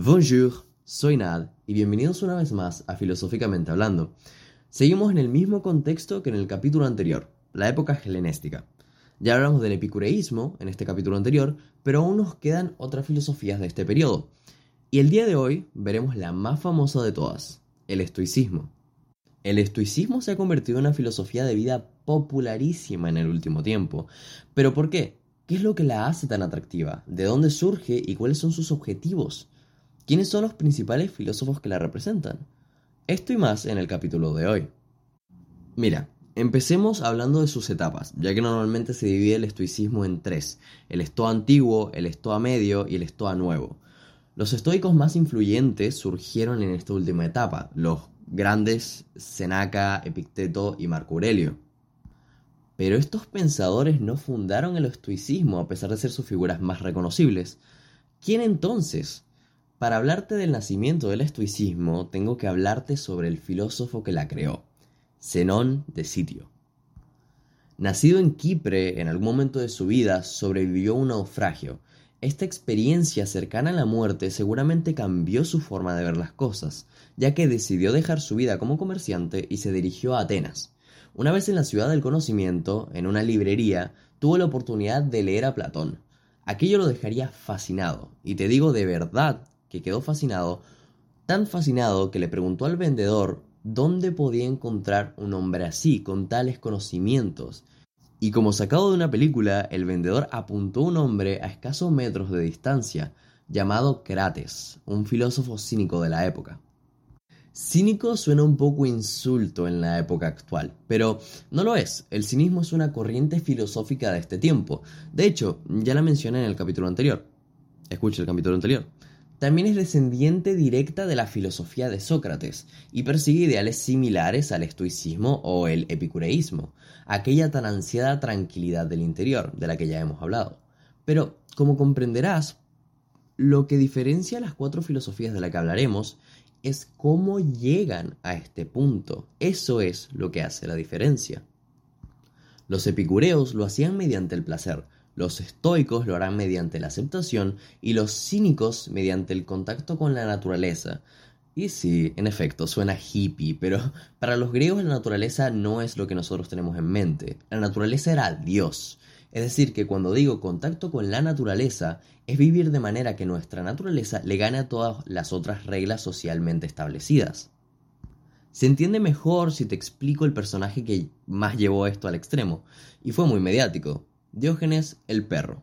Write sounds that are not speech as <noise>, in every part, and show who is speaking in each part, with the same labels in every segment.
Speaker 1: Bonjour, soy Nad y bienvenidos una vez más a Filosóficamente Hablando. Seguimos en el mismo contexto que en el capítulo anterior, la época helenística. Ya hablamos del epicureísmo en este capítulo anterior, pero aún nos quedan otras filosofías de este periodo. Y el día de hoy veremos la más famosa de todas, el estoicismo. El estoicismo se ha convertido en una filosofía de vida popularísima en el último tiempo. ¿Pero por qué? ¿Qué es lo que la hace tan atractiva? ¿De dónde surge y cuáles son sus objetivos? ¿Quiénes son los principales filósofos que la representan? Esto y más en el capítulo de hoy. Mira, empecemos hablando de sus etapas, ya que normalmente se divide el estoicismo en tres, el estoa antiguo, el estoa medio y el estoa nuevo. Los estoicos más influyentes surgieron en esta última etapa, los grandes Seneca, Epicteto y Marco Aurelio. Pero estos pensadores no fundaron el estoicismo a pesar de ser sus figuras más reconocibles. ¿Quién entonces? Para hablarte del nacimiento del estoicismo, tengo que hablarte sobre el filósofo que la creó, Zenón de Sitio. Nacido en Chipre, en algún momento de su vida sobrevivió a un naufragio. Esta experiencia cercana a la muerte seguramente cambió su forma de ver las cosas, ya que decidió dejar su vida como comerciante y se dirigió a Atenas. Una vez en la ciudad del conocimiento, en una librería, tuvo la oportunidad de leer a Platón. Aquello lo dejaría fascinado, y te digo de verdad que quedó fascinado, tan fascinado que le preguntó al vendedor dónde podía encontrar un hombre así, con tales conocimientos. Y como sacado de una película, el vendedor apuntó un hombre a escasos metros de distancia, llamado Crates, un filósofo cínico de la época. Cínico suena un poco insulto en la época actual, pero no lo es. El cinismo es una corriente filosófica de este tiempo. De hecho, ya la mencioné en el capítulo anterior. Escucha el capítulo anterior. También es descendiente directa de la filosofía de Sócrates y persigue ideales similares al estoicismo o el epicureísmo, aquella tan ansiada tranquilidad del interior de la que ya hemos hablado. Pero, como comprenderás, lo que diferencia las cuatro filosofías de las que hablaremos es cómo llegan a este punto. Eso es lo que hace la diferencia. Los epicureos lo hacían mediante el placer, los estoicos lo harán mediante la aceptación y los cínicos mediante el contacto con la naturaleza. Y sí, en efecto, suena hippie, pero <laughs> para los griegos la naturaleza no es lo que nosotros tenemos en mente. La naturaleza era Dios. Es decir, que cuando digo contacto con la naturaleza, es vivir de manera que nuestra naturaleza le gane a todas las otras reglas socialmente establecidas. Se entiende mejor si te explico el personaje que más llevó esto al extremo, y fue muy mediático. Diógenes el perro.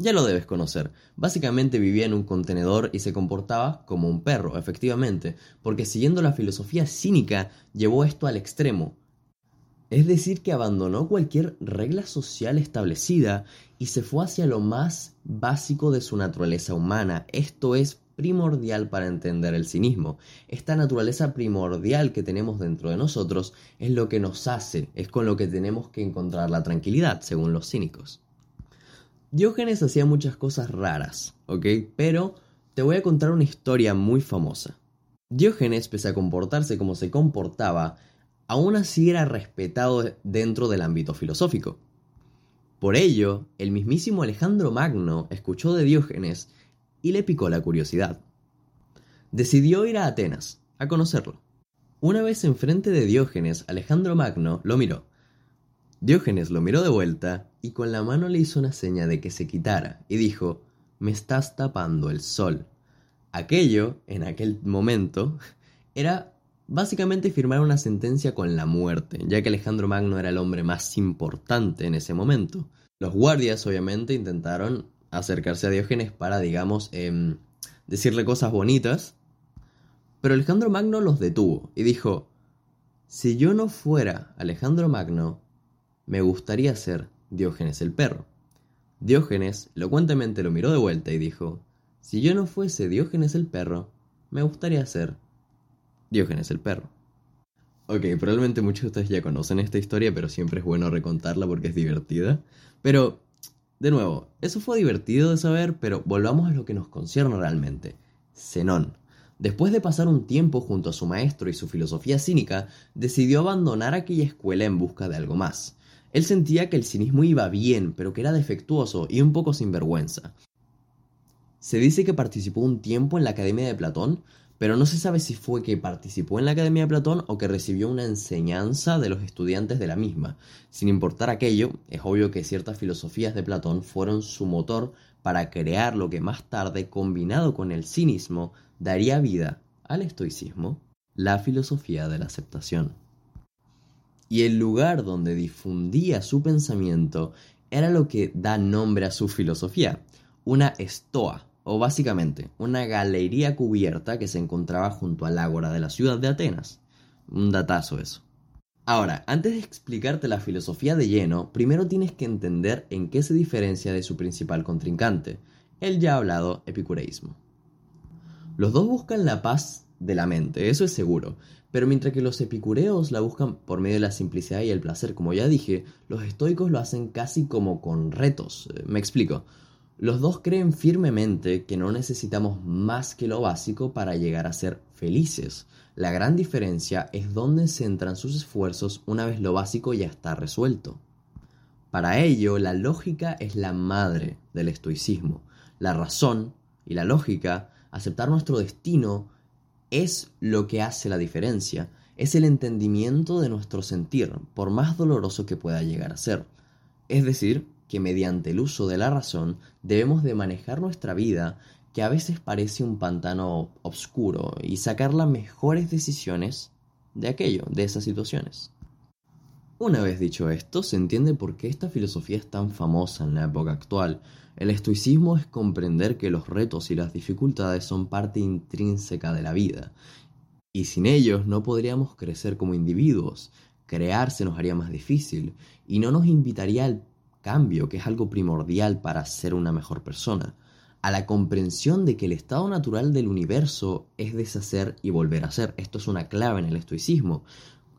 Speaker 1: Ya lo debes conocer. Básicamente vivía en un contenedor y se comportaba como un perro, efectivamente, porque siguiendo la filosofía cínica llevó esto al extremo. Es decir, que abandonó cualquier regla social establecida y se fue hacia lo más básico de su naturaleza humana, esto es primordial para entender el cinismo. Esta naturaleza primordial que tenemos dentro de nosotros es lo que nos hace, es con lo que tenemos que encontrar la tranquilidad, según los cínicos. Diógenes hacía muchas cosas raras, ¿ok? Pero te voy a contar una historia muy famosa. Diógenes, pese a comportarse como se comportaba, aún así era respetado dentro del ámbito filosófico. Por ello, el mismísimo Alejandro Magno escuchó de Diógenes y le picó la curiosidad. Decidió ir a Atenas, a conocerlo. Una vez enfrente de Diógenes, Alejandro Magno lo miró. Diógenes lo miró de vuelta y con la mano le hizo una seña de que se quitara y dijo, me estás tapando el sol. Aquello, en aquel momento, <laughs> era básicamente firmar una sentencia con la muerte, ya que Alejandro Magno era el hombre más importante en ese momento. Los guardias obviamente intentaron acercarse a Diógenes para, digamos, em, decirle cosas bonitas. Pero Alejandro Magno los detuvo y dijo, si yo no fuera Alejandro Magno, me gustaría ser Diógenes el perro. Diógenes elocuentemente lo miró de vuelta y dijo, si yo no fuese Diógenes el perro, me gustaría ser Diógenes el perro. Ok, probablemente muchos de ustedes ya conocen esta historia, pero siempre es bueno recontarla porque es divertida. Pero de nuevo, eso fue divertido de saber, pero volvamos a lo que nos concierne realmente. Zenón. Después de pasar un tiempo junto a su maestro y su filosofía cínica, decidió abandonar aquella escuela en busca de algo más. Él sentía que el cinismo iba bien, pero que era defectuoso y un poco sinvergüenza. Se dice que participó un tiempo en la Academia de Platón, pero no se sabe si fue que participó en la Academia de Platón o que recibió una enseñanza de los estudiantes de la misma. Sin importar aquello, es obvio que ciertas filosofías de Platón fueron su motor para crear lo que más tarde, combinado con el cinismo, daría vida al estoicismo, la filosofía de la aceptación. Y el lugar donde difundía su pensamiento era lo que da nombre a su filosofía, una estoa, o básicamente una galería cubierta que se encontraba junto al ágora de la ciudad de Atenas. Un datazo eso. Ahora, antes de explicarte la filosofía de lleno, primero tienes que entender en qué se diferencia de su principal contrincante, el ya hablado epicureísmo. Los dos buscan la paz de la mente, eso es seguro, pero mientras que los epicureos la buscan por medio de la simplicidad y el placer, como ya dije, los estoicos lo hacen casi como con retos. Me explico. Los dos creen firmemente que no necesitamos más que lo básico para llegar a ser felices. La gran diferencia es dónde centran sus esfuerzos una vez lo básico ya está resuelto. Para ello, la lógica es la madre del estoicismo. La razón y la lógica, aceptar nuestro destino, es lo que hace la diferencia. Es el entendimiento de nuestro sentir, por más doloroso que pueda llegar a ser. Es decir, que mediante el uso de la razón debemos de manejar nuestra vida, que a veces parece un pantano oscuro, y sacar las mejores decisiones de aquello, de esas situaciones. Una vez dicho esto, se entiende por qué esta filosofía es tan famosa en la época actual. El estoicismo es comprender que los retos y las dificultades son parte intrínseca de la vida, y sin ellos no podríamos crecer como individuos, crear se nos haría más difícil, y no nos invitaría al cambio, que es algo primordial para ser una mejor persona, a la comprensión de que el estado natural del universo es deshacer y volver a ser. Esto es una clave en el estoicismo.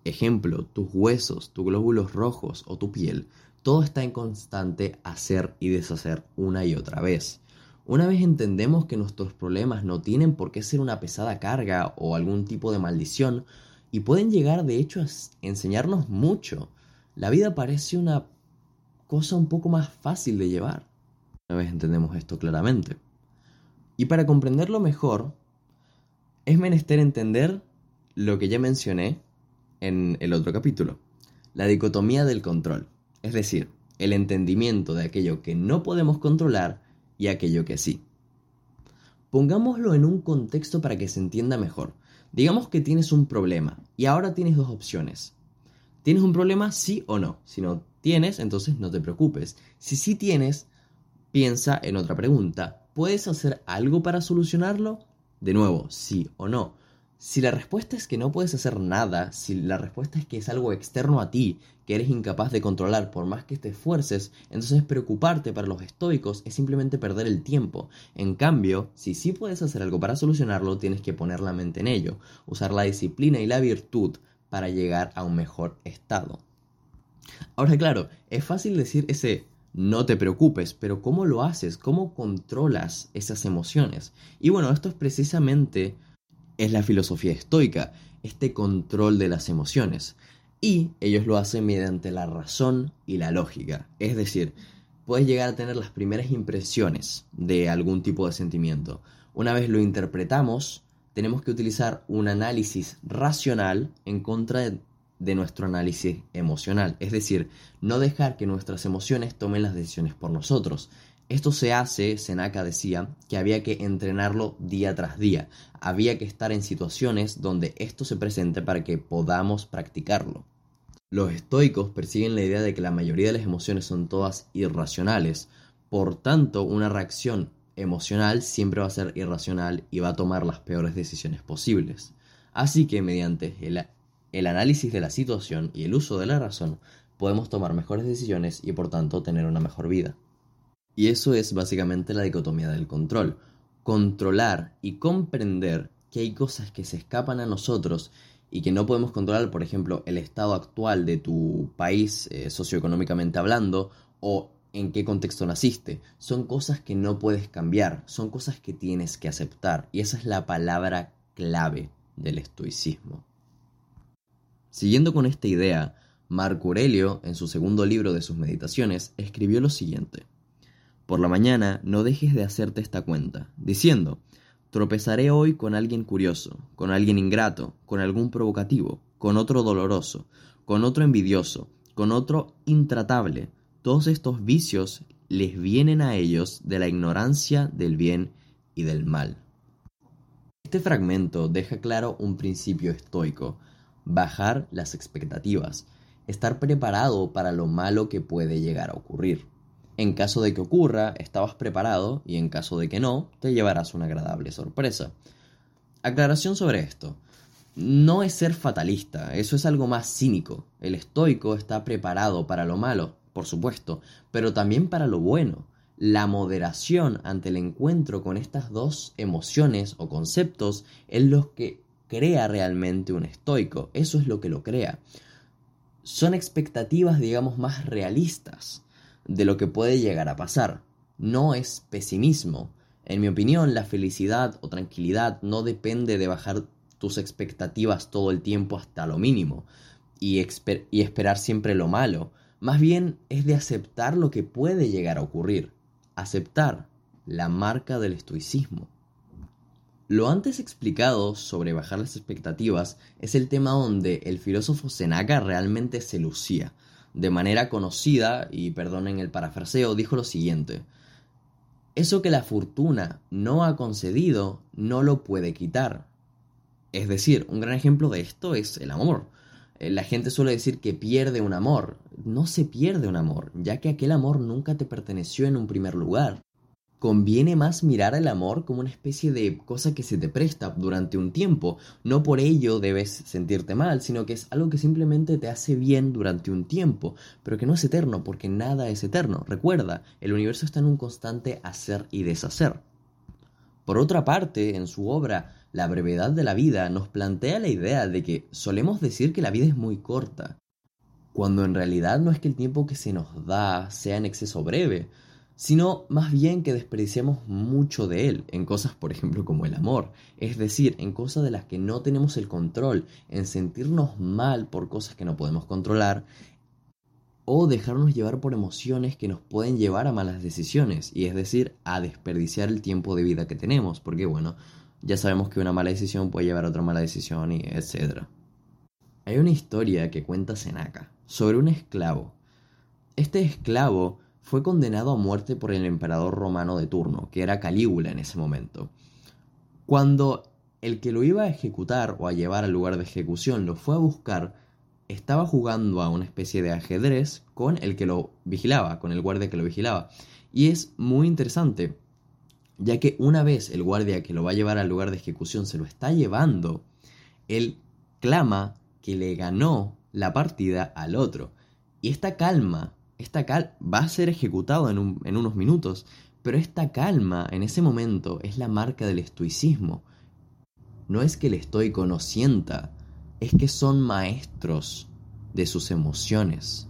Speaker 1: Ejemplo, tus huesos, tus glóbulos rojos o tu piel, todo está en constante hacer y deshacer una y otra vez. Una vez entendemos que nuestros problemas no tienen por qué ser una pesada carga o algún tipo de maldición, y pueden llegar de hecho a enseñarnos mucho, la vida parece una cosa un poco más fácil de llevar. Una vez entendemos esto claramente. Y para comprenderlo mejor, es menester entender lo que ya mencioné en el otro capítulo, la dicotomía del control, es decir, el entendimiento de aquello que no podemos controlar y aquello que sí. Pongámoslo en un contexto para que se entienda mejor. Digamos que tienes un problema y ahora tienes dos opciones. ¿Tienes un problema sí o no? Si no tienes, entonces no te preocupes. Si sí tienes, piensa en otra pregunta. ¿Puedes hacer algo para solucionarlo? De nuevo, sí o no. Si la respuesta es que no puedes hacer nada, si la respuesta es que es algo externo a ti, que eres incapaz de controlar por más que te esfuerces, entonces preocuparte para los estoicos es simplemente perder el tiempo. En cambio, si sí puedes hacer algo para solucionarlo, tienes que poner la mente en ello, usar la disciplina y la virtud para llegar a un mejor estado. Ahora, claro, es fácil decir ese no te preocupes, pero ¿cómo lo haces? ¿Cómo controlas esas emociones? Y bueno, esto es precisamente es la filosofía estoica, este control de las emociones. Y ellos lo hacen mediante la razón y la lógica. Es decir, puedes llegar a tener las primeras impresiones de algún tipo de sentimiento. Una vez lo interpretamos, tenemos que utilizar un análisis racional en contra de de nuestro análisis emocional, es decir, no dejar que nuestras emociones tomen las decisiones por nosotros. Esto se hace, Seneca decía, que había que entrenarlo día tras día, había que estar en situaciones donde esto se presente para que podamos practicarlo. Los estoicos persiguen la idea de que la mayoría de las emociones son todas irracionales, por tanto una reacción emocional siempre va a ser irracional y va a tomar las peores decisiones posibles. Así que mediante el el análisis de la situación y el uso de la razón, podemos tomar mejores decisiones y por tanto tener una mejor vida. Y eso es básicamente la dicotomía del control. Controlar y comprender que hay cosas que se escapan a nosotros y que no podemos controlar, por ejemplo, el estado actual de tu país eh, socioeconómicamente hablando o en qué contexto naciste. Son cosas que no puedes cambiar, son cosas que tienes que aceptar. Y esa es la palabra clave del estoicismo. Siguiendo con esta idea, Marco Aurelio, en su segundo libro de sus meditaciones, escribió lo siguiente. Por la mañana no dejes de hacerte esta cuenta, diciendo, tropezaré hoy con alguien curioso, con alguien ingrato, con algún provocativo, con otro doloroso, con otro envidioso, con otro intratable. Todos estos vicios les vienen a ellos de la ignorancia del bien y del mal. Este fragmento deja claro un principio estoico, bajar las expectativas, estar preparado para lo malo que puede llegar a ocurrir. En caso de que ocurra, estabas preparado y en caso de que no, te llevarás una agradable sorpresa. Aclaración sobre esto. No es ser fatalista, eso es algo más cínico. El estoico está preparado para lo malo, por supuesto, pero también para lo bueno. La moderación ante el encuentro con estas dos emociones o conceptos es lo que crea realmente un estoico, eso es lo que lo crea. Son expectativas, digamos, más realistas de lo que puede llegar a pasar. No es pesimismo. En mi opinión, la felicidad o tranquilidad no depende de bajar tus expectativas todo el tiempo hasta lo mínimo y, y esperar siempre lo malo. Más bien es de aceptar lo que puede llegar a ocurrir. Aceptar la marca del estoicismo. Lo antes explicado sobre bajar las expectativas es el tema donde el filósofo Seneca realmente se lucía de manera conocida, y perdonen el parafraseo, dijo lo siguiente, eso que la fortuna no ha concedido no lo puede quitar. Es decir, un gran ejemplo de esto es el amor. Eh, la gente suele decir que pierde un amor. No se pierde un amor, ya que aquel amor nunca te perteneció en un primer lugar conviene más mirar el amor como una especie de cosa que se te presta durante un tiempo. No por ello debes sentirte mal, sino que es algo que simplemente te hace bien durante un tiempo, pero que no es eterno, porque nada es eterno. Recuerda, el universo está en un constante hacer y deshacer. Por otra parte, en su obra La brevedad de la vida nos plantea la idea de que solemos decir que la vida es muy corta, cuando en realidad no es que el tiempo que se nos da sea en exceso breve, sino más bien que desperdiciamos mucho de él en cosas, por ejemplo, como el amor, es decir, en cosas de las que no tenemos el control, en sentirnos mal por cosas que no podemos controlar, o dejarnos llevar por emociones que nos pueden llevar a malas decisiones, y es decir, a desperdiciar el tiempo de vida que tenemos, porque bueno, ya sabemos que una mala decisión puede llevar a otra mala decisión y etc. Hay una historia que cuenta Seneca sobre un esclavo. Este esclavo fue condenado a muerte por el emperador romano de turno, que era Calígula en ese momento. Cuando el que lo iba a ejecutar o a llevar al lugar de ejecución lo fue a buscar, estaba jugando a una especie de ajedrez con el que lo vigilaba, con el guardia que lo vigilaba. Y es muy interesante, ya que una vez el guardia que lo va a llevar al lugar de ejecución se lo está llevando, él clama que le ganó la partida al otro. Y esta calma esta calma va a ser ejecutado en, en unos minutos, pero esta calma en ese momento es la marca del estoicismo. No es que el estoico no sienta, es que son maestros de sus emociones.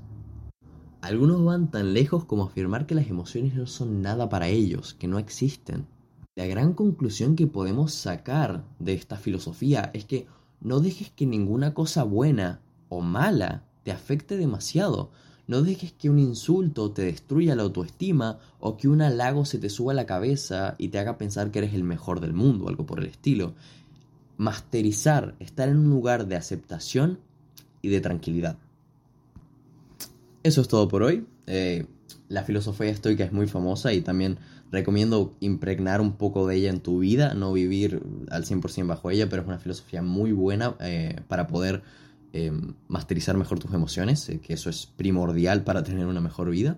Speaker 1: Algunos van tan lejos como afirmar que las emociones no son nada para ellos, que no existen. La gran conclusión que podemos sacar de esta filosofía es que no dejes que ninguna cosa buena o mala te afecte demasiado. No dejes que un insulto te destruya la autoestima o que un halago se te suba a la cabeza y te haga pensar que eres el mejor del mundo, algo por el estilo. Masterizar, estar en un lugar de aceptación y de tranquilidad. Eso es todo por hoy. Eh, la filosofía estoica es muy famosa y también recomiendo impregnar un poco de ella en tu vida, no vivir al 100% bajo ella, pero es una filosofía muy buena eh, para poder Em, masterizar mejor tus emociones, eh, que eso es primordial para tener una mejor vida.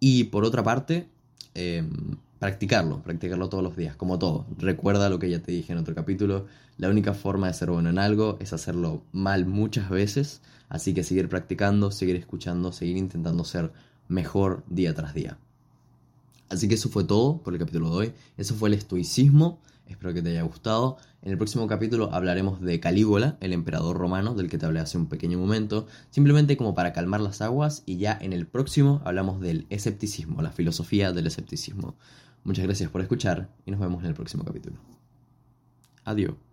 Speaker 1: Y por otra parte, em, practicarlo, practicarlo todos los días, como todo. Recuerda lo que ya te dije en otro capítulo, la única forma de ser bueno en algo es hacerlo mal muchas veces, así que seguir practicando, seguir escuchando, seguir intentando ser mejor día tras día. Así que eso fue todo por el capítulo de hoy, eso fue el estoicismo. Espero que te haya gustado. En el próximo capítulo hablaremos de Calígula, el emperador romano del que te hablé hace un pequeño momento, simplemente como para calmar las aguas y ya en el próximo hablamos del escepticismo, la filosofía del escepticismo. Muchas gracias por escuchar y nos vemos en el próximo capítulo. Adiós.